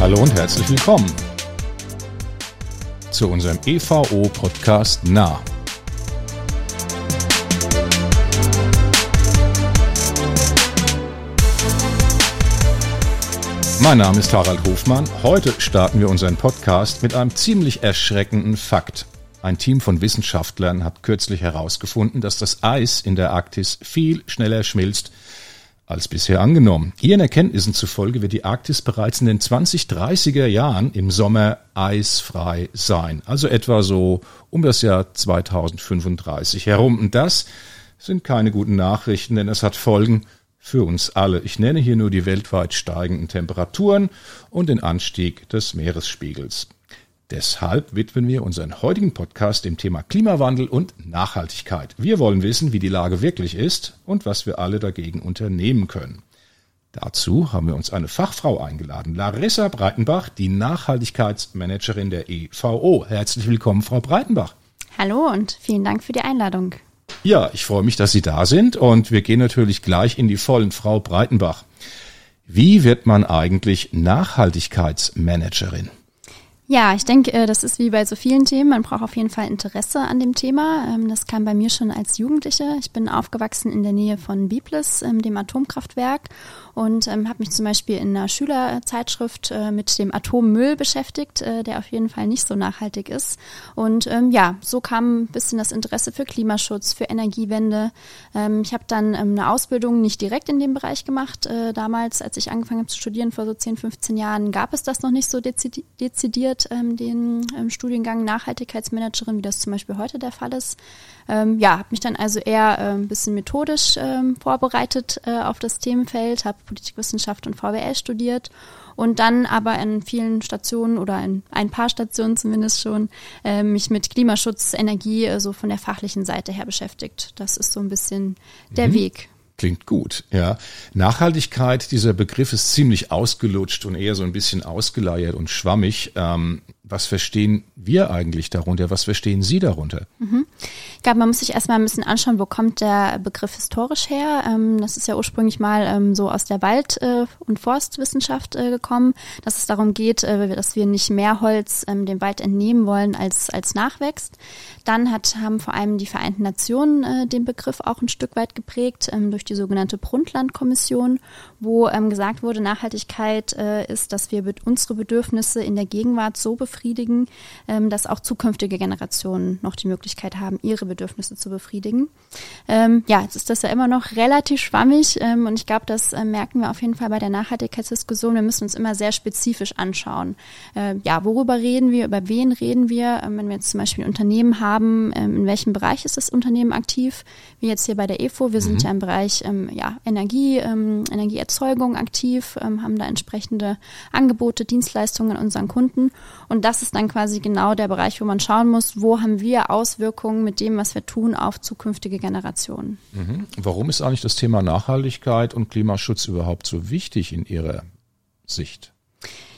Hallo und herzlich willkommen zu unserem EVO-Podcast Nah. Mein Name ist Harald Hofmann. Heute starten wir unseren Podcast mit einem ziemlich erschreckenden Fakt. Ein Team von Wissenschaftlern hat kürzlich herausgefunden, dass das Eis in der Arktis viel schneller schmilzt als bisher angenommen. Ihren Erkenntnissen zufolge wird die Arktis bereits in den 2030er Jahren im Sommer eisfrei sein. Also etwa so um das Jahr 2035 herum. Und das sind keine guten Nachrichten, denn es hat Folgen für uns alle. Ich nenne hier nur die weltweit steigenden Temperaturen und den Anstieg des Meeresspiegels. Deshalb widmen wir unseren heutigen Podcast dem Thema Klimawandel und Nachhaltigkeit. Wir wollen wissen, wie die Lage wirklich ist und was wir alle dagegen unternehmen können. Dazu haben wir uns eine Fachfrau eingeladen, Larissa Breitenbach, die Nachhaltigkeitsmanagerin der EVO. Herzlich willkommen, Frau Breitenbach. Hallo und vielen Dank für die Einladung. Ja, ich freue mich, dass Sie da sind und wir gehen natürlich gleich in die Vollen. Frau Breitenbach, wie wird man eigentlich Nachhaltigkeitsmanagerin? Ja, ich denke, äh, das ist wie bei so vielen Themen. Man braucht auf jeden Fall Interesse an dem Thema. Ähm, das kam bei mir schon als Jugendliche. Ich bin aufgewachsen in der Nähe von Biblis, ähm, dem Atomkraftwerk und ähm, habe mich zum Beispiel in einer Schülerzeitschrift äh, mit dem Atommüll beschäftigt, äh, der auf jeden Fall nicht so nachhaltig ist. Und ja, so kam ein bisschen das Interesse für Klimaschutz, für Energiewende. Ich habe dann eine Ausbildung nicht direkt in dem Bereich gemacht. Damals, als ich angefangen habe zu studieren, vor so 10, 15 Jahren, gab es das noch nicht so dezidiert, ähm, den ähm, Studiengang Nachhaltigkeitsmanagerin, wie das zum Beispiel heute der Fall ist. Ähm, ja, habe mich dann also eher äh, ein bisschen methodisch ähm, vorbereitet äh, auf das Themenfeld, habe Politikwissenschaft und VWL studiert und dann aber in vielen Stationen oder in ein paar Stationen zumindest schon äh, mich mit Klimaschutz, Energie äh, so von der fachlichen Seite her beschäftigt. Das ist so ein bisschen der mhm. Weg. Klingt gut, ja. Nachhaltigkeit, dieser Begriff ist ziemlich ausgelutscht und eher so ein bisschen ausgeleiert und schwammig. Ähm, was verstehen wir eigentlich darunter? Was verstehen Sie darunter? Mhm. Ich glaube, man muss sich erstmal ein bisschen anschauen, wo kommt der Begriff historisch her. Ähm, das ist ja ursprünglich mal ähm, so aus der Wald- äh, und Forstwissenschaft äh, gekommen, dass es darum geht, äh, dass wir nicht mehr Holz ähm, dem Wald entnehmen wollen, als, als nachwächst. Dann hat, haben vor allem die Vereinten Nationen den Begriff auch ein Stück weit geprägt durch die sogenannte Brundtland-Kommission, wo gesagt wurde, Nachhaltigkeit ist, dass wir unsere Bedürfnisse in der Gegenwart so befriedigen, befriedigen, ähm, dass auch zukünftige Generationen noch die Möglichkeit haben, ihre Bedürfnisse zu befriedigen. Ähm, ja, jetzt ist das ja immer noch relativ schwammig ähm, und ich glaube, das äh, merken wir auf jeden Fall bei der Nachhaltigkeitsdiskussion. Wir müssen uns immer sehr spezifisch anschauen. Äh, ja, worüber reden wir, über wen reden wir? Ähm, wenn wir jetzt zum Beispiel ein Unternehmen haben, ähm, in welchem Bereich ist das Unternehmen aktiv? Wie jetzt hier bei der EFO, wir mhm. sind ja im Bereich ähm, ja, Energie, Energieerzeugung aktiv, haben da entsprechende Angebote, Dienstleistungen an unseren Kunden und das ist dann quasi genau der Bereich, wo man schauen muss, wo haben wir Auswirkungen mit dem, was wir tun, auf zukünftige Generationen. Mhm. Warum ist eigentlich das Thema Nachhaltigkeit und Klimaschutz überhaupt so wichtig in Ihrer Sicht?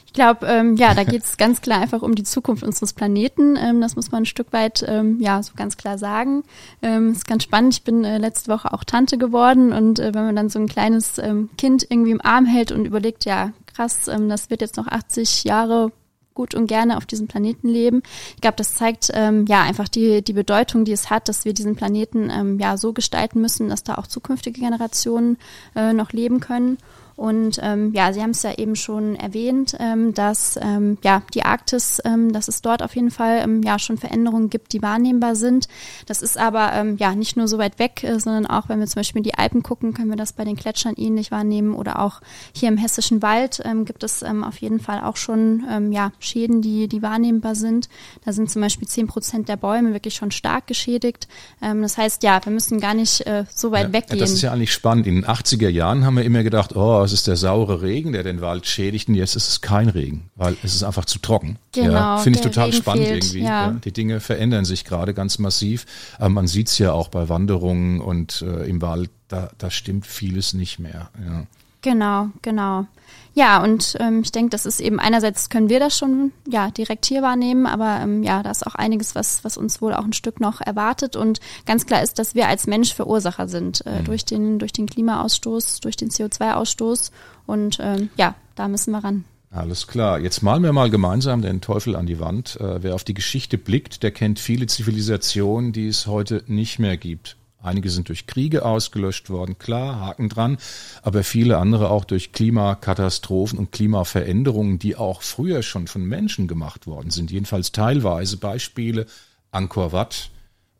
Ich glaube, ähm, ja, da geht es ganz klar einfach um die Zukunft unseres Planeten. Ähm, das muss man ein Stück weit, ähm, ja, so ganz klar sagen. Ähm, ist ganz spannend. Ich bin äh, letzte Woche auch Tante geworden und äh, wenn man dann so ein kleines ähm, Kind irgendwie im Arm hält und überlegt, ja, krass, ähm, das wird jetzt noch 80 Jahre gut und gerne auf diesem Planeten leben. Ich glaube, das zeigt ähm, ja einfach die, die Bedeutung, die es hat, dass wir diesen Planeten ähm, ja so gestalten müssen, dass da auch zukünftige Generationen äh, noch leben können. Und ähm, ja, Sie haben es ja eben schon erwähnt, ähm, dass ähm, ja die Arktis, ähm, dass es dort auf jeden Fall ähm, ja schon Veränderungen gibt, die wahrnehmbar sind. Das ist aber ähm, ja nicht nur so weit weg, äh, sondern auch wenn wir zum Beispiel in die Alpen gucken, können wir das bei den Gletschern ähnlich wahrnehmen oder auch hier im hessischen Wald ähm, gibt es ähm, auf jeden Fall auch schon ähm, ja Schäden, die die wahrnehmbar sind. Da sind zum Beispiel zehn Prozent der Bäume wirklich schon stark geschädigt. Ähm, das heißt ja, wir müssen gar nicht äh, so weit ja, weggehen. Das ist ja eigentlich spannend. In den 80er Jahren haben wir immer gedacht, oh es ist der saure Regen, der den Wald schädigt und jetzt ist es kein Regen, weil es ist einfach zu trocken. Genau, ja, Finde ich total Regen spannend fehlt, irgendwie. Ja. Ja, die Dinge verändern sich gerade ganz massiv. Aber man sieht es ja auch bei Wanderungen und äh, im Wald, da, da stimmt vieles nicht mehr. Ja. Genau, genau. Ja, und ähm, ich denke, das ist eben einerseits können wir das schon ja direkt hier wahrnehmen, aber ähm, ja, da ist auch einiges, was was uns wohl auch ein Stück noch erwartet und ganz klar ist, dass wir als Mensch Verursacher sind äh, mhm. durch den durch den Klimaausstoß, durch den CO2-Ausstoß und ähm, ja, da müssen wir ran. Alles klar. Jetzt malen wir mal gemeinsam den Teufel an die Wand. Äh, wer auf die Geschichte blickt, der kennt viele Zivilisationen, die es heute nicht mehr gibt. Einige sind durch Kriege ausgelöscht worden, klar, Haken dran, aber viele andere auch durch Klimakatastrophen und Klimaveränderungen, die auch früher schon von Menschen gemacht worden sind, jedenfalls teilweise. Beispiele Angkor Wat,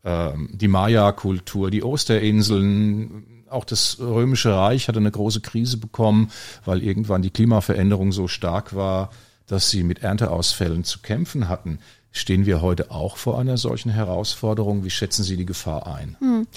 äh, die Maya-Kultur, die Osterinseln, auch das Römische Reich hatte eine große Krise bekommen, weil irgendwann die Klimaveränderung so stark war, dass sie mit Ernteausfällen zu kämpfen hatten. Stehen wir heute auch vor einer solchen Herausforderung? Wie schätzen Sie die Gefahr ein? Hm.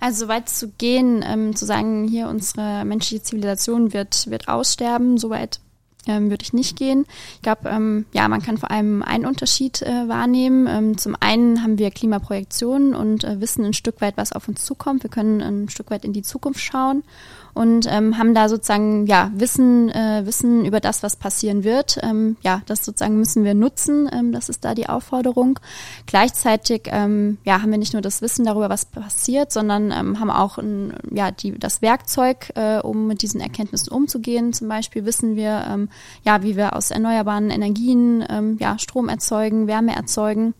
Also so weit zu gehen, ähm, zu sagen, hier unsere menschliche Zivilisation wird, wird aussterben, so weit ähm, würde ich nicht gehen. Ich glaube, ähm, ja, man kann vor allem einen Unterschied äh, wahrnehmen. Ähm, zum einen haben wir Klimaprojektionen und äh, wissen ein Stück weit, was auf uns zukommt. Wir können ein Stück weit in die Zukunft schauen und ähm, haben da sozusagen ja Wissen äh, Wissen über das, was passieren wird. Ähm, ja, das sozusagen müssen wir nutzen. Ähm, das ist da die Aufforderung. Gleichzeitig ähm, ja haben wir nicht nur das Wissen darüber, was passiert, sondern ähm, haben auch ein, ja die das Werkzeug, äh, um mit diesen Erkenntnissen umzugehen. Zum Beispiel wissen wir ähm, ja, wie wir aus erneuerbaren Energien ähm, ja Strom erzeugen, Wärme erzeugen.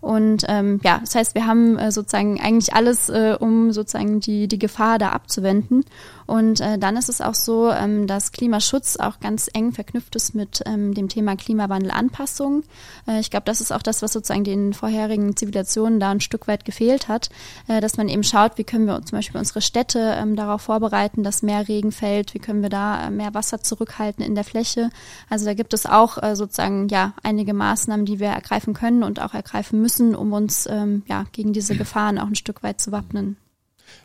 Und ähm, ja, das heißt, wir haben äh, sozusagen eigentlich alles, äh, um sozusagen die, die Gefahr da abzuwenden. Und äh, dann ist es auch so, ähm, dass Klimaschutz auch ganz eng verknüpft ist mit ähm, dem Thema Klimawandelanpassung. Äh, ich glaube, das ist auch das, was sozusagen den vorherigen Zivilisationen da ein Stück weit gefehlt hat, äh, dass man eben schaut, wie können wir zum Beispiel unsere Städte ähm, darauf vorbereiten, dass mehr Regen fällt, wie können wir da äh, mehr Wasser zurückhalten in der Fläche. Also da gibt es auch äh, sozusagen ja einige Maßnahmen, die wir ergreifen können und auch ergreifen müssen, um uns ähm, ja gegen diese Gefahren auch ein Stück weit zu wappnen.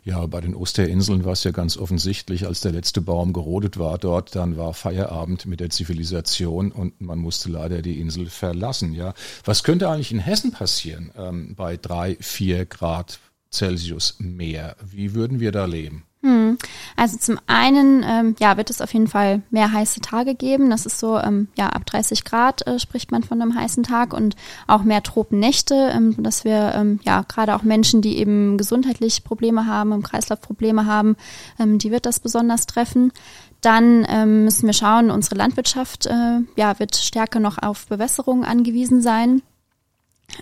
Ja, bei den Osterinseln war es ja ganz offensichtlich, als der letzte Baum gerodet war dort, dann war Feierabend mit der Zivilisation und man musste leider die Insel verlassen. Ja, was könnte eigentlich in Hessen passieren ähm, bei drei, vier Grad Celsius mehr? Wie würden wir da leben? Hm. Also zum einen ähm, ja, wird es auf jeden Fall mehr heiße Tage geben. Das ist so, ähm, ja, ab 30 Grad äh, spricht man von einem heißen Tag und auch mehr Tropennächte, ähm, dass wir ähm, ja gerade auch Menschen, die eben gesundheitlich Probleme haben, im Kreislauf Probleme haben, ähm, die wird das besonders treffen. Dann ähm, müssen wir schauen, unsere Landwirtschaft äh, ja, wird stärker noch auf Bewässerung angewiesen sein.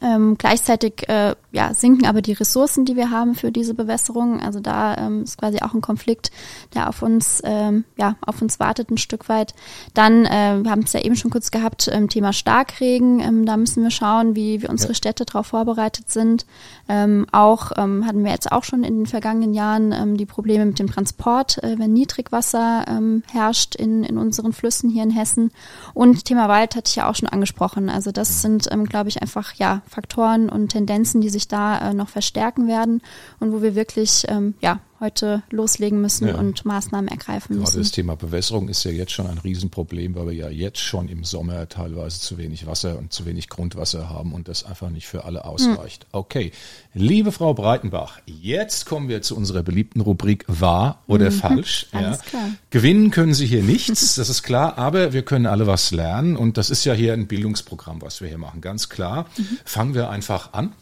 Ähm, gleichzeitig äh, ja, sinken aber die Ressourcen, die wir haben für diese Bewässerung. Also da ähm, ist quasi auch ein Konflikt, der auf uns, ähm, ja, auf uns wartet ein Stück weit. Dann, äh, wir haben es ja eben schon kurz gehabt, ähm, Thema Starkregen. Ähm, da müssen wir schauen, wie, wie unsere ja. Städte darauf vorbereitet sind. Ähm, auch ähm, hatten wir jetzt auch schon in den vergangenen Jahren ähm, die Probleme mit dem Transport, äh, wenn Niedrigwasser ähm, herrscht in, in unseren Flüssen hier in Hessen. Und Thema Wald hatte ich ja auch schon angesprochen. Also das sind, ähm, glaube ich, einfach ja Faktoren und Tendenzen, die sich da äh, noch verstärken werden und wo wir wirklich ähm, ja heute loslegen müssen ja. und Maßnahmen ergreifen müssen. Gerade das Thema Bewässerung ist ja jetzt schon ein Riesenproblem, weil wir ja jetzt schon im Sommer teilweise zu wenig Wasser und zu wenig Grundwasser haben und das einfach nicht für alle ausreicht. Hm. Okay, liebe Frau Breitenbach, jetzt kommen wir zu unserer beliebten Rubrik wahr oder mhm. falsch. Alles ja. klar. Gewinnen können Sie hier nichts, das ist klar, aber wir können alle was lernen und das ist ja hier ein Bildungsprogramm, was wir hier machen, ganz klar. Mhm. Fangen wir einfach an.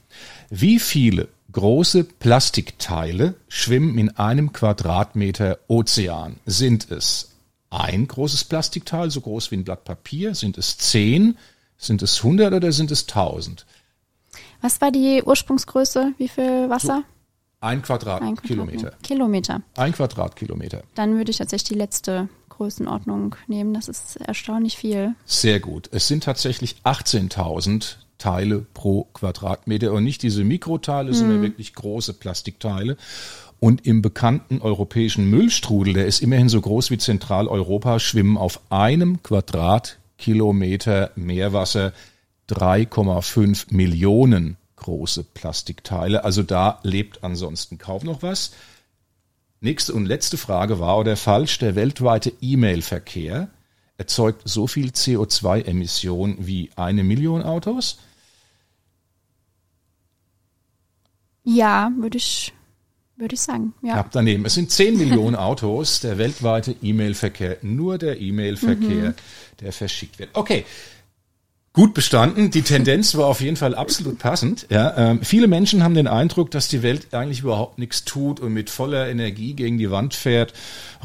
Wie viele große Plastikteile schwimmen in einem Quadratmeter Ozean? Sind es ein großes Plastikteil, so groß wie ein Blatt Papier? Sind es zehn? Sind es hundert oder sind es tausend? Was war die Ursprungsgröße? Wie viel Wasser? So ein Quadratkilometer. Kilometer. Ein Quadratkilometer. Dann würde ich tatsächlich die letzte Größenordnung nehmen. Das ist erstaunlich viel. Sehr gut. Es sind tatsächlich 18.000 Teile pro Quadratmeter und nicht diese Mikroteile, mhm. sondern wirklich große Plastikteile. Und im bekannten europäischen Müllstrudel, der ist immerhin so groß wie Zentraleuropa, schwimmen auf einem Quadratkilometer Meerwasser 3,5 Millionen große Plastikteile. Also da lebt ansonsten kaum noch was. Nächste und letzte Frage war oder falsch, der weltweite E-Mail-Verkehr erzeugt so viel CO2-Emissionen wie eine Million Autos? Ja, würde ich, würde ich sagen. Ja. Ab daneben. Es sind 10 Millionen Autos, der weltweite E-Mail-Verkehr, nur der E-Mail-Verkehr, mhm. der verschickt wird. Okay. Gut bestanden. Die Tendenz war auf jeden Fall absolut passend. Ja, ähm, viele Menschen haben den Eindruck, dass die Welt eigentlich überhaupt nichts tut und mit voller Energie gegen die Wand fährt.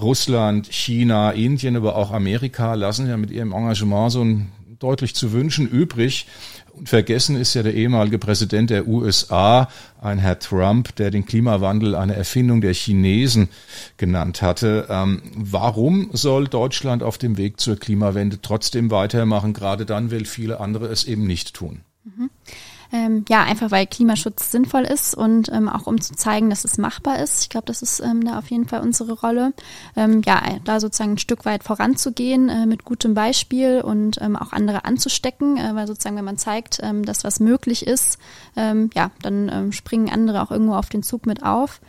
Russland, China, Indien, aber auch Amerika lassen ja mit ihrem Engagement so ein deutlich zu wünschen übrig. Und vergessen ist ja der ehemalige Präsident der USA, ein Herr Trump, der den Klimawandel eine Erfindung der Chinesen genannt hatte. Ähm, warum soll Deutschland auf dem Weg zur Klimawende trotzdem weitermachen, gerade dann, weil viele andere es eben nicht tun? Mhm. Ähm, ja, einfach weil Klimaschutz sinnvoll ist und ähm, auch um zu zeigen, dass es machbar ist. Ich glaube, das ist ähm, da auf jeden Fall unsere Rolle. Ähm, ja, da sozusagen ein Stück weit voranzugehen äh, mit gutem Beispiel und ähm, auch andere anzustecken, äh, weil sozusagen, wenn man zeigt, ähm, dass was möglich ist, ja, dann springen andere auch irgendwo auf den Zug mit auf.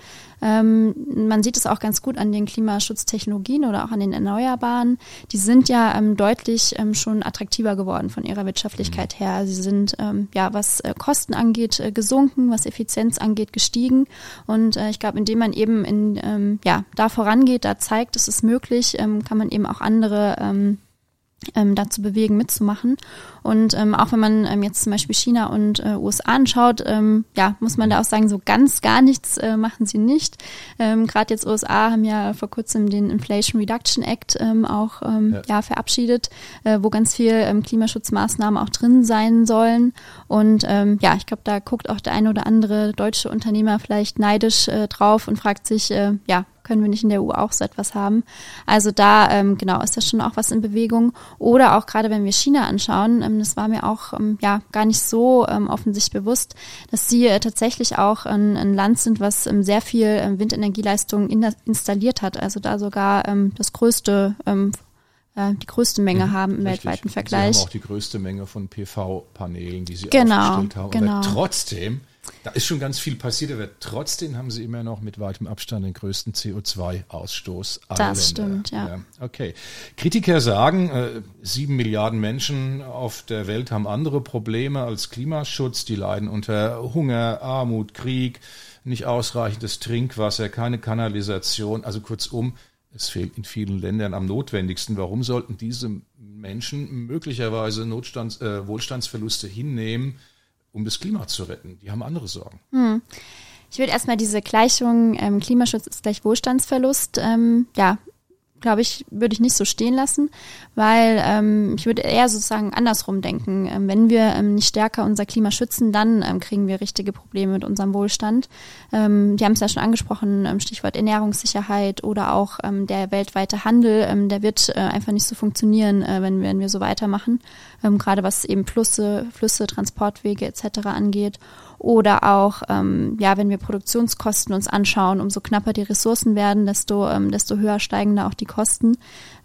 Ähm, man sieht es auch ganz gut an den Klimaschutztechnologien oder auch an den Erneuerbaren. Die sind ja ähm, deutlich ähm, schon attraktiver geworden von ihrer Wirtschaftlichkeit mhm. her. Sie sind ähm, ja, was äh, Kosten angeht, äh, gesunken, was Effizienz angeht, gestiegen. Und äh, ich glaube, indem man eben in, ähm, ja, da vorangeht, da zeigt, es ist möglich, ähm, kann man eben auch andere ähm, dazu bewegen, mitzumachen. Und ähm, auch wenn man ähm, jetzt zum Beispiel China und äh, USA anschaut, ähm, ja, muss man da auch sagen, so ganz gar nichts äh, machen sie nicht. Ähm, Gerade jetzt USA haben ja vor kurzem den Inflation Reduction Act ähm, auch ähm, ja. ja verabschiedet, äh, wo ganz viel ähm, Klimaschutzmaßnahmen auch drin sein sollen. Und ähm, ja, ich glaube, da guckt auch der eine oder andere deutsche Unternehmer vielleicht neidisch äh, drauf und fragt sich, äh, ja, können wir nicht in der EU auch so etwas haben? Also da, ähm, genau, ist ja schon auch was in Bewegung. Oder auch gerade wenn wir China anschauen, ähm, das war mir auch ähm, ja gar nicht so ähm, offensichtlich bewusst, dass sie äh, tatsächlich auch ein, ein, Land sind, was ähm, sehr viel ähm, Windenergieleistung in, installiert hat. Also da sogar ähm, das größte ähm, äh, die größte Menge mhm, haben im richtig. weltweiten Vergleich. Sie haben auch die größte Menge von PV-Paneelen, die sie genau, aufgestellt haben. Genau. Aber trotzdem da ist schon ganz viel passiert, aber trotzdem haben sie immer noch mit weitem Abstand den größten CO2-Ausstoß. Das Länder. stimmt, ja. ja. Okay. Kritiker sagen, äh, sieben Milliarden Menschen auf der Welt haben andere Probleme als Klimaschutz. Die leiden unter Hunger, Armut, Krieg, nicht ausreichendes Trinkwasser, keine Kanalisation. Also kurzum, es fehlt in vielen Ländern am notwendigsten. Warum sollten diese Menschen möglicherweise Notstands, äh, Wohlstandsverluste hinnehmen? Um das Klima zu retten. Die haben andere Sorgen. Hm. Ich würde erstmal diese Gleichung ähm, Klimaschutz ist gleich Wohlstandsverlust ähm, ja glaube ich, würde ich nicht so stehen lassen, weil ähm, ich würde eher sozusagen andersrum denken. Ähm, wenn wir ähm, nicht stärker unser Klima schützen, dann ähm, kriegen wir richtige Probleme mit unserem Wohlstand. Ähm, die haben es ja schon angesprochen, ähm, Stichwort Ernährungssicherheit oder auch ähm, der weltweite Handel, ähm, der wird äh, einfach nicht so funktionieren, äh, wenn, wenn wir so weitermachen, ähm, gerade was eben Flüsse, Flüsse, Transportwege etc. angeht. Oder auch, ähm, ja, wenn wir Produktionskosten uns anschauen, umso knapper die Ressourcen werden, desto, ähm, desto höher steigen da auch die Kosten.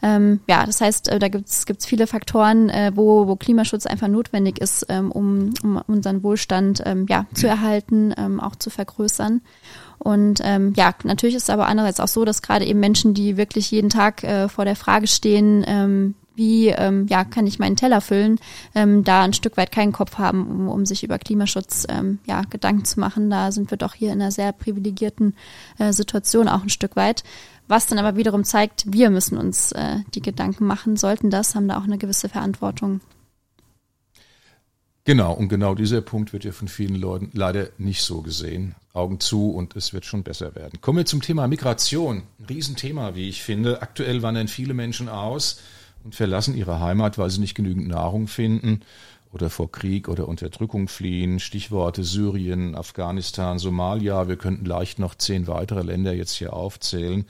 Ähm, ja, das heißt, äh, da gibt's gibt's viele Faktoren, äh, wo, wo Klimaschutz einfach notwendig ist, ähm, um, um unseren Wohlstand ähm, ja, zu erhalten, ähm, auch zu vergrößern. Und ähm, ja, natürlich ist es aber andererseits auch so, dass gerade eben Menschen, die wirklich jeden Tag äh, vor der Frage stehen, ähm, wie ähm, ja, kann ich meinen Teller füllen, ähm, da ein Stück weit keinen Kopf haben, um, um sich über Klimaschutz ähm, ja, Gedanken zu machen. Da sind wir doch hier in einer sehr privilegierten äh, Situation auch ein Stück weit. Was dann aber wiederum zeigt, wir müssen uns äh, die Gedanken machen, sollten das, haben da auch eine gewisse Verantwortung. Genau, und genau dieser Punkt wird ja von vielen Leuten leider nicht so gesehen. Augen zu und es wird schon besser werden. Kommen wir zum Thema Migration. Ein Riesenthema, wie ich finde. Aktuell wandern viele Menschen aus und verlassen ihre Heimat, weil sie nicht genügend Nahrung finden oder vor Krieg oder Unterdrückung fliehen. Stichworte Syrien, Afghanistan, Somalia. Wir könnten leicht noch zehn weitere Länder jetzt hier aufzählen.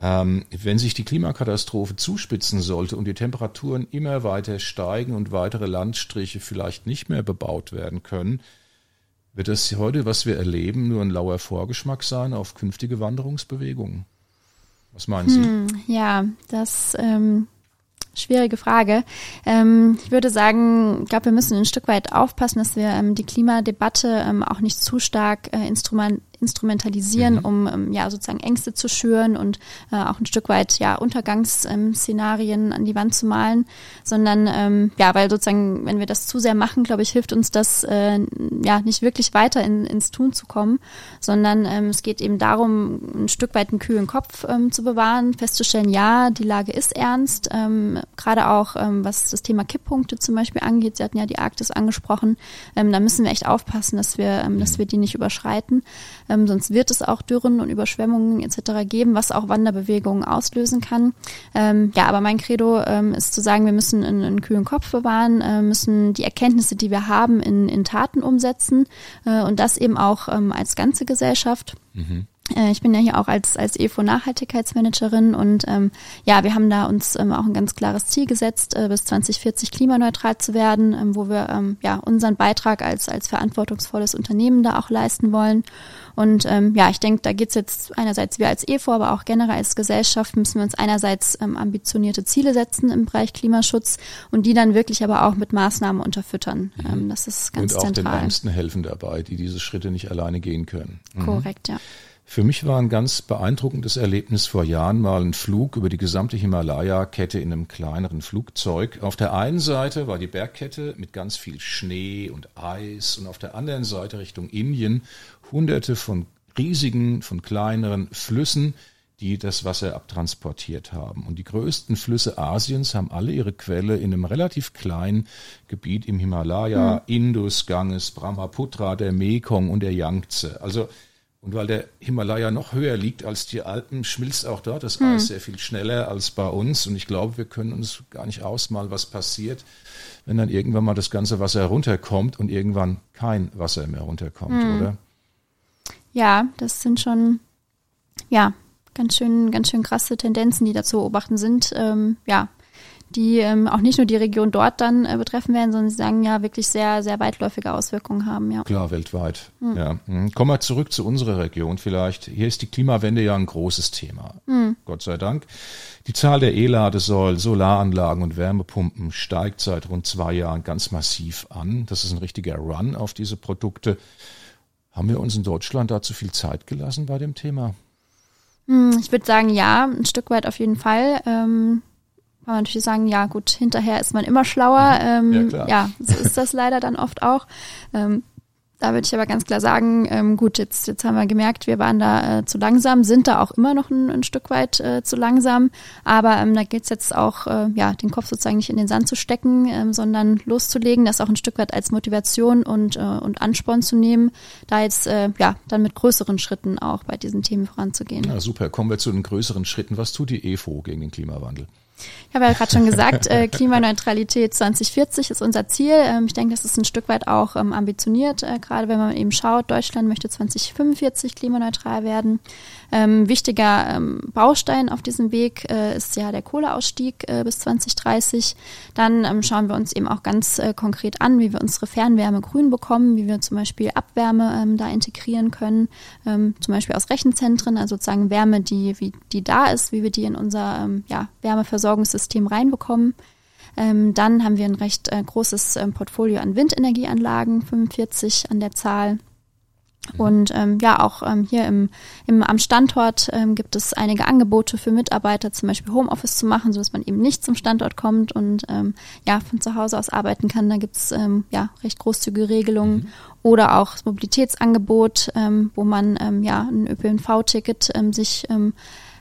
Ähm, wenn sich die Klimakatastrophe zuspitzen sollte und die Temperaturen immer weiter steigen und weitere Landstriche vielleicht nicht mehr bebaut werden können, wird das heute, was wir erleben, nur ein lauer Vorgeschmack sein auf künftige Wanderungsbewegungen? Was meinen Sie? Hm, ja, das ähm, Schwierige Frage. Ähm, ich würde sagen, ich glaube, wir müssen ein Stück weit aufpassen, dass wir ähm, die Klimadebatte ähm, auch nicht zu stark äh, instrument instrumentalisieren, mhm. um ähm, ja sozusagen Ängste zu schüren und äh, auch ein Stück weit ja Untergangsszenarien ähm, an die Wand zu malen, sondern ähm, ja, weil sozusagen, wenn wir das zu sehr machen, glaube ich, hilft uns das äh, ja nicht wirklich weiter in, ins Tun zu kommen, sondern ähm, es geht eben darum, ein Stück weit einen kühlen Kopf ähm, zu bewahren, festzustellen, ja, die Lage ist ernst, ähm, gerade auch ähm, was das Thema Kipppunkte zum Beispiel angeht. Sie hatten ja die Arktis angesprochen. Ähm, da müssen wir echt aufpassen, dass wir, ähm, dass wir die nicht überschreiten. Ähm, sonst wird es auch Dürren und Überschwemmungen etc. geben, was auch Wanderbewegungen auslösen kann. Ähm, ja, aber mein Credo ähm, ist zu sagen, wir müssen einen, einen kühlen Kopf bewahren, äh, müssen die Erkenntnisse, die wir haben, in, in Taten umsetzen äh, und das eben auch ähm, als ganze Gesellschaft. Mhm. Äh, ich bin ja hier auch als, als EFO Nachhaltigkeitsmanagerin und ähm, ja, wir haben da uns ähm, auch ein ganz klares Ziel gesetzt, äh, bis 2040 klimaneutral zu werden, ähm, wo wir ähm, ja unseren Beitrag als, als verantwortungsvolles Unternehmen da auch leisten wollen. Und ähm, ja, ich denke, da geht's jetzt einerseits wir als EFO, aber auch generell als Gesellschaft müssen wir uns einerseits ähm, ambitionierte Ziele setzen im Bereich Klimaschutz und die dann wirklich aber auch mit Maßnahmen unterfüttern. Mhm. Ähm, das ist ganz und auch zentral. den Ängsten helfen dabei, die diese Schritte nicht alleine gehen können. Mhm. Korrekt, ja. Für mich war ein ganz beeindruckendes Erlebnis vor Jahren mal ein Flug über die gesamte Himalaya-Kette in einem kleineren Flugzeug. Auf der einen Seite war die Bergkette mit ganz viel Schnee und Eis und auf der anderen Seite Richtung Indien hunderte von riesigen, von kleineren Flüssen, die das Wasser abtransportiert haben. Und die größten Flüsse Asiens haben alle ihre Quelle in einem relativ kleinen Gebiet im Himalaya, mhm. Indus, Ganges, Brahmaputra, der Mekong und der Yangtze. Also und weil der Himalaya noch höher liegt als die Alpen, schmilzt auch dort das hm. Eis sehr viel schneller als bei uns. Und ich glaube, wir können uns gar nicht ausmalen, was passiert, wenn dann irgendwann mal das ganze Wasser herunterkommt und irgendwann kein Wasser mehr runterkommt, hm. oder? Ja, das sind schon, ja, ganz schön, ganz schön krasse Tendenzen, die da zu beobachten sind. Ähm, ja, die ähm, auch nicht nur die Region dort dann äh, betreffen werden, sondern sie sagen ja wirklich sehr, sehr weitläufige Auswirkungen haben. Ja. Klar, weltweit. Mhm. Ja. Mhm. Kommen wir zurück zu unserer Region vielleicht. Hier ist die Klimawende ja ein großes Thema. Mhm. Gott sei Dank. Die Zahl der E-Ladesäulen, Solaranlagen und Wärmepumpen steigt seit rund zwei Jahren ganz massiv an. Das ist ein richtiger Run auf diese Produkte. Haben wir uns in Deutschland da zu viel Zeit gelassen bei dem Thema? Hm, ich würde sagen, ja, ein Stück weit auf jeden Fall. Ähm kann man natürlich sagen, ja gut, hinterher ist man immer schlauer. Mhm. Ähm, ja, ja, so ist das leider dann oft auch. Ähm, da würde ich aber ganz klar sagen, ähm, gut, jetzt, jetzt haben wir gemerkt, wir waren da äh, zu langsam, sind da auch immer noch ein, ein Stück weit äh, zu langsam. Aber ähm, da gilt es jetzt auch, äh, ja, den Kopf sozusagen nicht in den Sand zu stecken, ähm, sondern loszulegen, das auch ein Stück weit als Motivation und, äh, und Ansporn zu nehmen, da jetzt äh, ja dann mit größeren Schritten auch bei diesen Themen voranzugehen. Ja, super. Kommen wir zu den größeren Schritten. Was tut die EFO gegen den Klimawandel? Ich habe ja gerade schon gesagt, äh, Klimaneutralität 2040 ist unser Ziel. Ähm, ich denke, das ist ein Stück weit auch ähm, ambitioniert, äh, gerade wenn man eben schaut, Deutschland möchte 2045 klimaneutral werden. Ähm, wichtiger ähm, Baustein auf diesem Weg äh, ist ja der Kohleausstieg äh, bis 2030. Dann ähm, schauen wir uns eben auch ganz äh, konkret an, wie wir unsere Fernwärme grün bekommen, wie wir zum Beispiel Abwärme ähm, da integrieren können, zum Beispiel aus Rechenzentren, also sozusagen Wärme, die, wie, die da ist, wie wir die in unser ja, Wärmeversorgungssystem reinbekommen. Ähm, dann haben wir ein recht äh, großes ähm, Portfolio an Windenergieanlagen, 45 an der Zahl. Und ähm, ja, auch ähm, hier im, im, am Standort ähm, gibt es einige Angebote für Mitarbeiter, zum Beispiel Homeoffice zu machen, so dass man eben nicht zum Standort kommt und ähm, ja von zu Hause aus arbeiten kann. Da gibt's ähm, ja recht großzügige Regelungen mhm. oder auch das Mobilitätsangebot, ähm, wo man ähm, ja ein ÖPNV-Ticket ähm, sich ähm,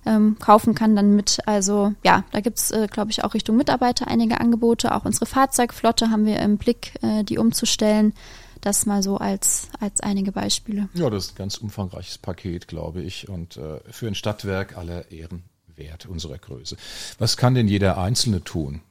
ähm, kaufen kann dann mit. Also ja, da gibt's, äh, glaube ich, auch Richtung Mitarbeiter einige Angebote. Auch unsere Fahrzeugflotte haben wir im Blick, äh, die umzustellen. Das mal so als, als einige Beispiele. Ja, das ist ein ganz umfangreiches Paket, glaube ich. Und äh, für ein Stadtwerk aller Ehren wert unserer Größe. Was kann denn jeder Einzelne tun?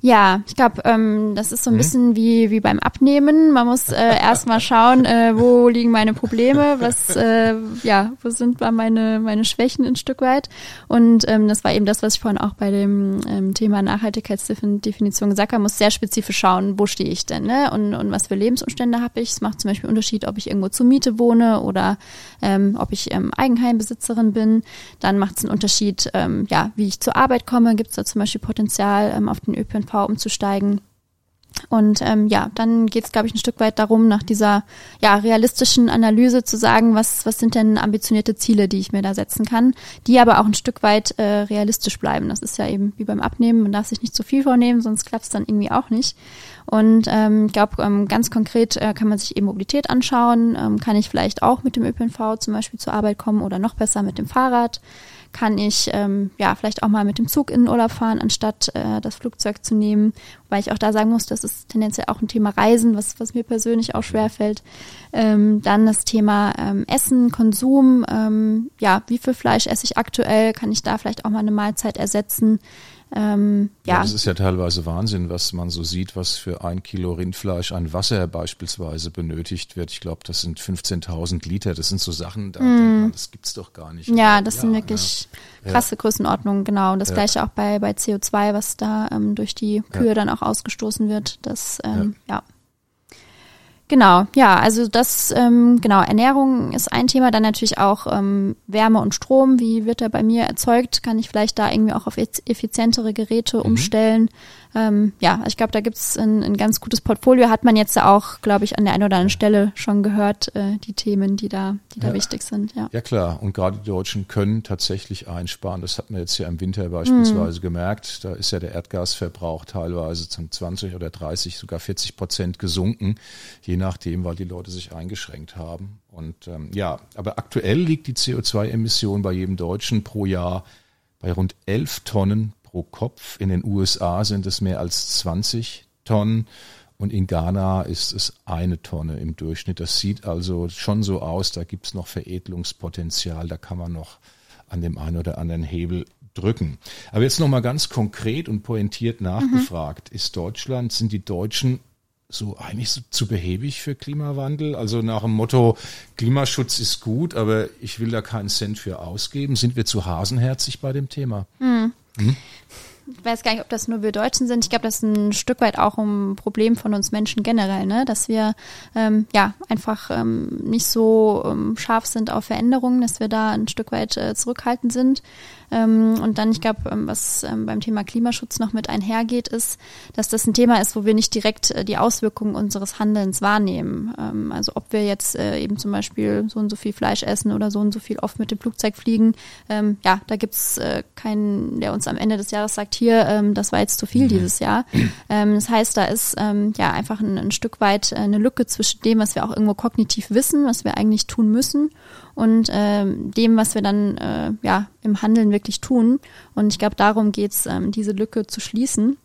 Ja, ich glaube, ähm, das ist so ein mhm. bisschen wie, wie beim Abnehmen. Man muss äh, erstmal schauen, äh, wo liegen meine Probleme, was, äh, ja, wo sind meine, meine Schwächen ein Stück weit. Und ähm, das war eben das, was ich vorhin auch bei dem ähm, Thema Nachhaltigkeitsdefinition gesagt habe, muss sehr spezifisch schauen, wo stehe ich denn, ne? Und, und was für Lebensumstände habe ich. Es macht zum Beispiel Unterschied, ob ich irgendwo zur Miete wohne oder ähm, ob ich ähm, Eigenheimbesitzerin bin. Dann macht es einen Unterschied, ähm, ja, wie ich zur Arbeit komme. Gibt es da zum Beispiel Potenzial ähm, auf den ÖPNV ÖPNV umzusteigen. Und ähm, ja, dann geht es, glaube ich, ein Stück weit darum, nach dieser ja, realistischen Analyse zu sagen, was, was sind denn ambitionierte Ziele, die ich mir da setzen kann, die aber auch ein Stück weit äh, realistisch bleiben. Das ist ja eben wie beim Abnehmen, man darf sich nicht zu viel vornehmen, sonst klappt es dann irgendwie auch nicht. Und ähm, ich glaube, ähm, ganz konkret äh, kann man sich eben Mobilität anschauen. Ähm, kann ich vielleicht auch mit dem ÖPNV zum Beispiel zur Arbeit kommen oder noch besser mit dem Fahrrad? Kann ich ähm, ja vielleicht auch mal mit dem Zug in den Urlaub fahren, anstatt äh, das Flugzeug zu nehmen. Weil ich auch da sagen muss, das ist tendenziell auch ein Thema Reisen, was, was mir persönlich auch schwerfällt. Ähm, dann das Thema ähm, Essen, Konsum. Ähm, ja, wie viel Fleisch esse ich aktuell? Kann ich da vielleicht auch mal eine Mahlzeit ersetzen? Ähm, ja. ja. das ist ja teilweise Wahnsinn, was man so sieht, was für ein Kilo Rindfleisch an Wasser beispielsweise benötigt wird. Ich glaube, das sind 15.000 Liter. Das sind so Sachen, da mm. denkt man, das gibt's doch gar nicht. Ja, das ja, sind wirklich ja. krasse Größenordnungen, genau. Und das gleiche auch bei, bei CO2, was da ähm, durch die Kühe dann auch ausgestoßen wird. Das, ähm, ja. Genau, ja, also das, ähm, genau, Ernährung ist ein Thema, dann natürlich auch ähm, Wärme und Strom, wie wird er bei mir erzeugt, kann ich vielleicht da irgendwie auch auf effizientere Geräte mhm. umstellen, ähm, ja, ich glaube, da gibt's ein, ein ganz gutes Portfolio. Hat man jetzt auch, glaube ich, an der einen oder anderen Stelle schon gehört, äh, die Themen, die da, die da wichtig sind. Ja. ja, klar. Und gerade die Deutschen können tatsächlich einsparen. Das hat man jetzt ja im Winter beispielsweise mhm. gemerkt. Da ist ja der Erdgasverbrauch teilweise zum 20 oder 30, sogar 40 Prozent gesunken, je nachdem, weil die Leute sich eingeschränkt haben. Und ähm, ja, aber aktuell liegt die CO2-Emission bei jedem Deutschen pro Jahr bei rund 11 Tonnen pro Kopf. In den USA sind es mehr als 20 Tonnen und in Ghana ist es eine Tonne im Durchschnitt. Das sieht also schon so aus, da gibt es noch Veredelungspotenzial, da kann man noch an dem einen oder anderen Hebel drücken. Aber jetzt nochmal ganz konkret und pointiert nachgefragt. Mhm. Ist Deutschland, sind die Deutschen so eigentlich so zu behäbig für Klimawandel? Also nach dem Motto, Klimaschutz ist gut, aber ich will da keinen Cent für ausgeben. Sind wir zu hasenherzig bei dem Thema? Mhm. Mhm ich weiß gar nicht, ob das nur wir Deutschen sind. Ich glaube, das ist ein Stück weit auch ein Problem von uns Menschen generell, ne? dass wir ähm, ja einfach ähm, nicht so ähm, scharf sind auf Veränderungen, dass wir da ein Stück weit äh, zurückhaltend sind. Ähm, und dann, ich glaube, ähm, was ähm, beim Thema Klimaschutz noch mit einhergeht, ist, dass das ein Thema ist, wo wir nicht direkt äh, die Auswirkungen unseres Handelns wahrnehmen. Also ob wir jetzt äh, eben zum Beispiel so und so viel Fleisch essen oder so und so viel oft mit dem Flugzeug fliegen, ja, da gibt's äh, keinen, der uns am Ende des Jahres sagt, hier, das war jetzt zu viel mhm. dieses Jahr. Das heißt, da ist ja einfach ein, ein Stück weit eine Lücke zwischen dem, was wir auch irgendwo kognitiv wissen, was wir eigentlich tun müssen und ähm, dem, was wir dann äh, ja im Handeln wirklich tun. Und ich glaube, darum geht's, ähm, diese Lücke zu schließen.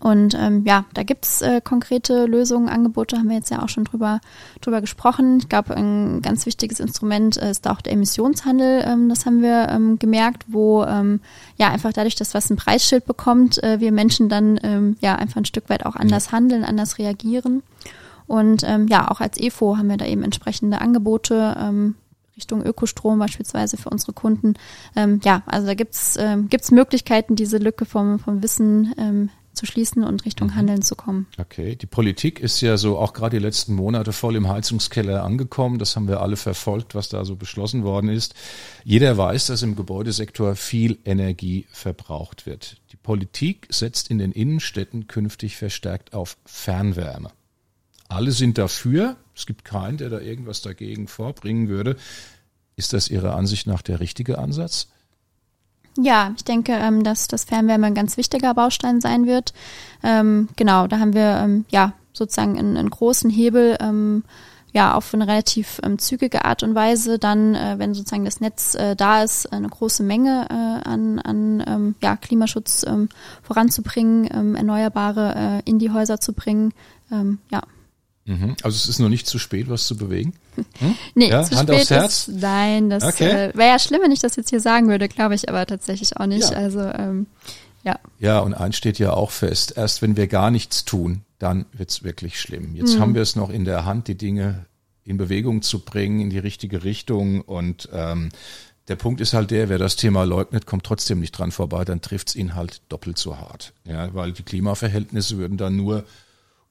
Und ähm, ja, da gibt's äh, konkrete Lösungen, Angebote, haben wir jetzt ja auch schon drüber, drüber gesprochen. Ich glaube, ein ganz wichtiges Instrument ist auch der Emissionshandel, ähm, das haben wir ähm, gemerkt, wo ähm, ja einfach dadurch, dass was ein Preisschild bekommt, äh, wir Menschen dann ähm, ja einfach ein Stück weit auch anders handeln, anders reagieren. Und ähm, ja, auch als EFO haben wir da eben entsprechende Angebote, ähm, Richtung Ökostrom beispielsweise für unsere Kunden. Ähm, ja, also da gibt's ähm, gibt's Möglichkeiten, diese Lücke vom, vom Wissen ähm, zu schließen und Richtung mhm. Handeln zu kommen. Okay, die Politik ist ja so auch gerade die letzten Monate voll im Heizungskeller angekommen. Das haben wir alle verfolgt, was da so beschlossen worden ist. Jeder weiß, dass im Gebäudesektor viel Energie verbraucht wird. Die Politik setzt in den Innenstädten künftig verstärkt auf Fernwärme. Alle sind dafür. Es gibt keinen, der da irgendwas dagegen vorbringen würde. Ist das Ihrer Ansicht nach der richtige Ansatz? Ja, ich denke, ähm, dass das Fernwärme ein ganz wichtiger Baustein sein wird. Ähm, genau, da haben wir ähm, ja sozusagen einen, großen Hebel ja auf eine relativ ähm, zügige Art und Weise dann, äh, wenn sozusagen das Netz äh, da ist, eine große Menge äh, an, an ähm, ja, Klimaschutz ähm, voranzubringen, Erneuerbare äh, in die Häuser zu bringen. Ja. Mhm. Also es ist noch nicht zu spät, was zu bewegen? Hm? Nee, ja, zu Hand spät aufs Herz? Ist, nein, das okay. äh, wäre ja schlimm, wenn ich das jetzt hier sagen würde, glaube ich aber tatsächlich auch nicht. Ja. Also ähm, ja. Ja, und eins steht ja auch fest, erst wenn wir gar nichts tun, dann wird's wirklich schlimm. Jetzt mhm. haben wir es noch in der Hand, die Dinge in Bewegung zu bringen, in die richtige Richtung. Und ähm, der Punkt ist halt der, wer das Thema leugnet, kommt trotzdem nicht dran vorbei, dann trifft's ihn halt doppelt so hart. Ja, weil die Klimaverhältnisse würden dann nur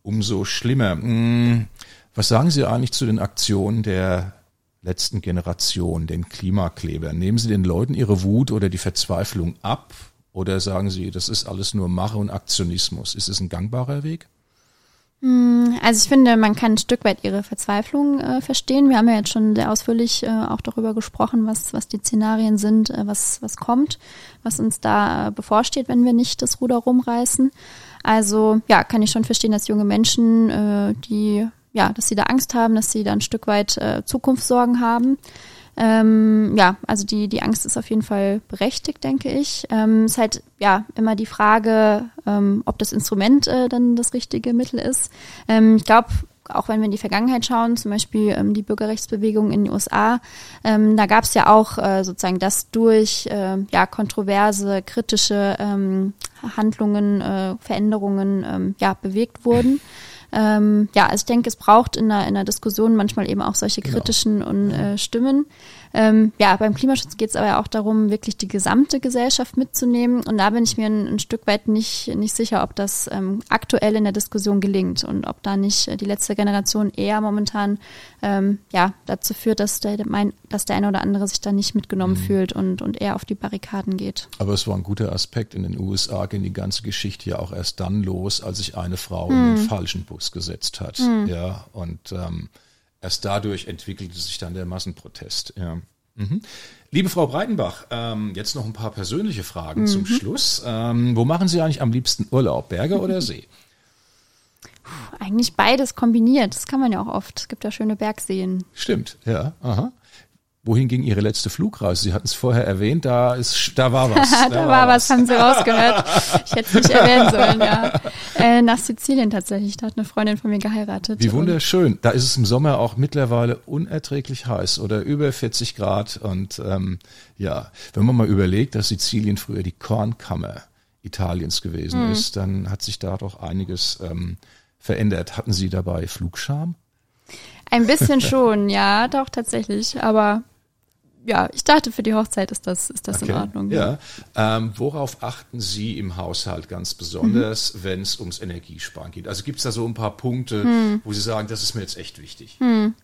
umso schlimmer. Hm, was sagen Sie eigentlich zu den Aktionen der letzten Generation, den Klimaklebern? Nehmen Sie den Leuten ihre Wut oder die Verzweiflung ab? Oder sagen Sie, das ist alles nur Mache und Aktionismus? Ist es ein gangbarer Weg? Hm, also ich finde, man kann ein Stück weit ihre Verzweiflung äh, verstehen. Wir haben ja jetzt schon sehr ausführlich äh, auch darüber gesprochen, was, was die Szenarien sind, äh, was, was kommt, was uns da äh, bevorsteht, wenn wir nicht das Ruder rumreißen. Also ja, kann ich schon verstehen, dass junge Menschen, äh, die ja, dass sie da Angst haben, dass sie da ein Stück weit äh, Zukunftssorgen haben. Ähm, ja, also die, die Angst ist auf jeden Fall berechtigt, denke ich. Ähm, ist halt ja immer die Frage, ähm, ob das Instrument äh, dann das richtige Mittel ist. Ähm, ich glaube, auch wenn wir in die Vergangenheit schauen, zum Beispiel ähm, die Bürgerrechtsbewegung in den USA, ähm, da gab es ja auch äh, sozusagen, dass durch äh, ja kontroverse, kritische ähm, Handlungen, äh, Veränderungen ähm, ja bewegt wurden. Ähm, ja, also ich denke, es braucht in einer, in einer Diskussion manchmal eben auch solche genau. kritischen genau. und äh, Stimmen. Ähm, ja, beim Klimaschutz geht es aber auch darum, wirklich die gesamte Gesellschaft mitzunehmen. Und da bin ich mir ein, ein Stück weit nicht, nicht sicher, ob das ähm, aktuell in der Diskussion gelingt und ob da nicht die letzte Generation eher momentan ähm, ja, dazu führt, dass der, mein, dass der eine oder andere sich da nicht mitgenommen mhm. fühlt und, und eher auf die Barrikaden geht. Aber es war ein guter Aspekt. In den USA ging die ganze Geschichte ja auch erst dann los, als sich eine Frau mhm. in den falschen Bus gesetzt hat. Mhm. Ja, und ähm, erst dadurch entwickelte sich dann der Massenprotest. Ja. Mhm. Liebe Frau Breitenbach, ähm, jetzt noch ein paar persönliche Fragen mhm. zum Schluss. Ähm, wo machen Sie eigentlich am liebsten Urlaub, Berge oder See? Eigentlich beides kombiniert. Das kann man ja auch oft. Es gibt ja schöne Bergseen. Stimmt, ja. Aha. Wohin ging Ihre letzte Flugreise? Sie hatten es vorher erwähnt, da ist, da war was. Da, da war was, haben Sie rausgehört. Ich hätte es nicht erwähnen sollen, ja. Äh, nach Sizilien tatsächlich, da hat eine Freundin von mir geheiratet. Wie wunderschön. Da ist es im Sommer auch mittlerweile unerträglich heiß oder über 40 Grad. Und ähm, ja, wenn man mal überlegt, dass Sizilien früher die Kornkammer Italiens gewesen mhm. ist, dann hat sich da doch einiges ähm, verändert. Hatten Sie dabei Flugscham? Ein bisschen schon, ja, doch tatsächlich. Aber ja, ich dachte, für die Hochzeit ist das, ist das okay. in Ordnung. Ja. ja. Ähm, worauf achten Sie im Haushalt ganz besonders, mhm. wenn es ums Energiesparen geht? Also gibt es da so ein paar Punkte, mhm. wo Sie sagen, das ist mir jetzt echt wichtig? Mhm.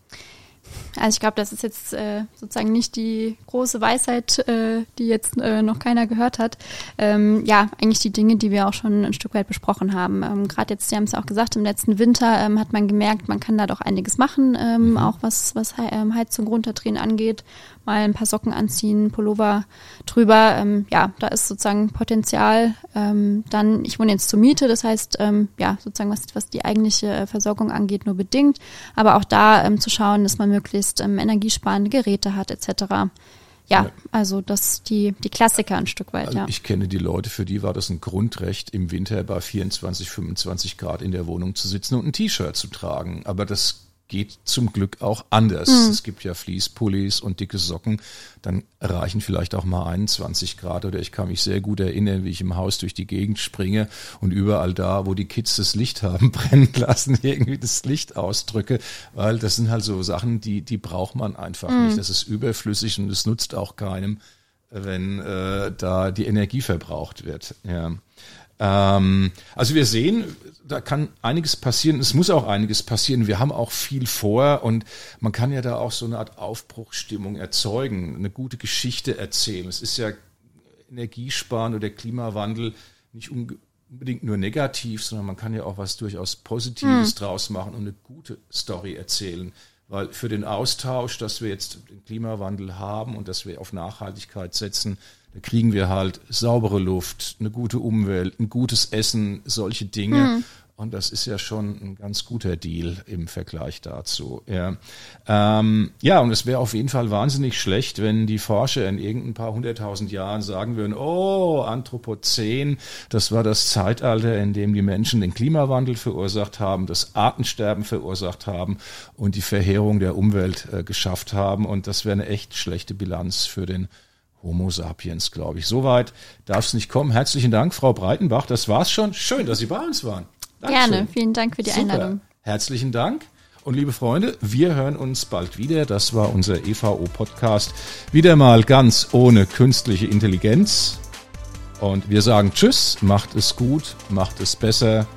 Also ich glaube, das ist jetzt äh, sozusagen nicht die große Weisheit, äh, die jetzt äh, noch keiner gehört hat. Ähm, ja, eigentlich die Dinge, die wir auch schon ein Stück weit besprochen haben. Ähm, Gerade jetzt, Sie haben es ja auch gesagt, im letzten Winter ähm, hat man gemerkt, man kann da doch einiges machen, ähm, mhm. auch was, was ähm, Heizung runterdrehen angeht mal ein paar Socken anziehen, Pullover drüber. Ähm, ja, da ist sozusagen Potenzial. Ähm, dann, ich wohne jetzt zur Miete, das heißt, ähm, ja, sozusagen was, was die eigentliche äh, Versorgung angeht, nur bedingt. Aber auch da ähm, zu schauen, dass man möglichst ähm, energiesparende Geräte hat, etc. Ja, also das die die Klassiker ein Stück weit. Also ja. Ich kenne die Leute, für die war das ein Grundrecht, im Winter bei 24, 25 Grad in der Wohnung zu sitzen und ein T-Shirt zu tragen. Aber das geht zum Glück auch anders. Mhm. Es gibt ja Fließpullis und dicke Socken, dann reichen vielleicht auch mal 21 Grad oder ich kann mich sehr gut erinnern, wie ich im Haus durch die Gegend springe und überall da, wo die Kids das Licht haben brennen lassen, irgendwie das Licht ausdrücke, weil das sind halt so Sachen, die, die braucht man einfach mhm. nicht. Das ist überflüssig und es nutzt auch keinem, wenn äh, da die Energie verbraucht wird. Ja. Ähm, also wir sehen, da kann einiges passieren. Es muss auch einiges passieren. Wir haben auch viel vor und man kann ja da auch so eine Art Aufbruchsstimmung erzeugen, eine gute Geschichte erzählen. Es ist ja Energiesparen oder Klimawandel nicht unbedingt nur negativ, sondern man kann ja auch was durchaus Positives hm. draus machen und eine gute Story erzählen. Weil für den Austausch, dass wir jetzt den Klimawandel haben und dass wir auf Nachhaltigkeit setzen, da kriegen wir halt saubere Luft, eine gute Umwelt, ein gutes Essen, solche Dinge. Mhm. Und das ist ja schon ein ganz guter Deal im Vergleich dazu. Ja, ähm, ja und es wäre auf jeden Fall wahnsinnig schlecht, wenn die Forscher in irgendein paar hunderttausend Jahren sagen würden, oh, Anthropozän, das war das Zeitalter, in dem die Menschen den Klimawandel verursacht haben, das Artensterben verursacht haben und die Verheerung der Umwelt äh, geschafft haben. Und das wäre eine echt schlechte Bilanz für den Homo sapiens, glaube ich. Soweit darf es nicht kommen. Herzlichen Dank, Frau Breitenbach. Das war's schon. Schön, dass Sie bei uns waren. Dankeschön. Gerne. Vielen Dank für die Super. Einladung. Herzlichen Dank. Und liebe Freunde, wir hören uns bald wieder. Das war unser EVO-Podcast. Wieder mal ganz ohne künstliche Intelligenz. Und wir sagen Tschüss, macht es gut, macht es besser.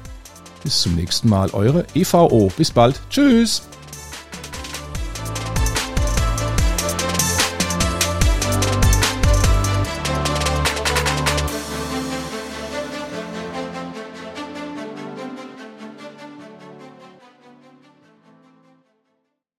Bis zum nächsten Mal, eure EVO. Bis bald. Tschüss.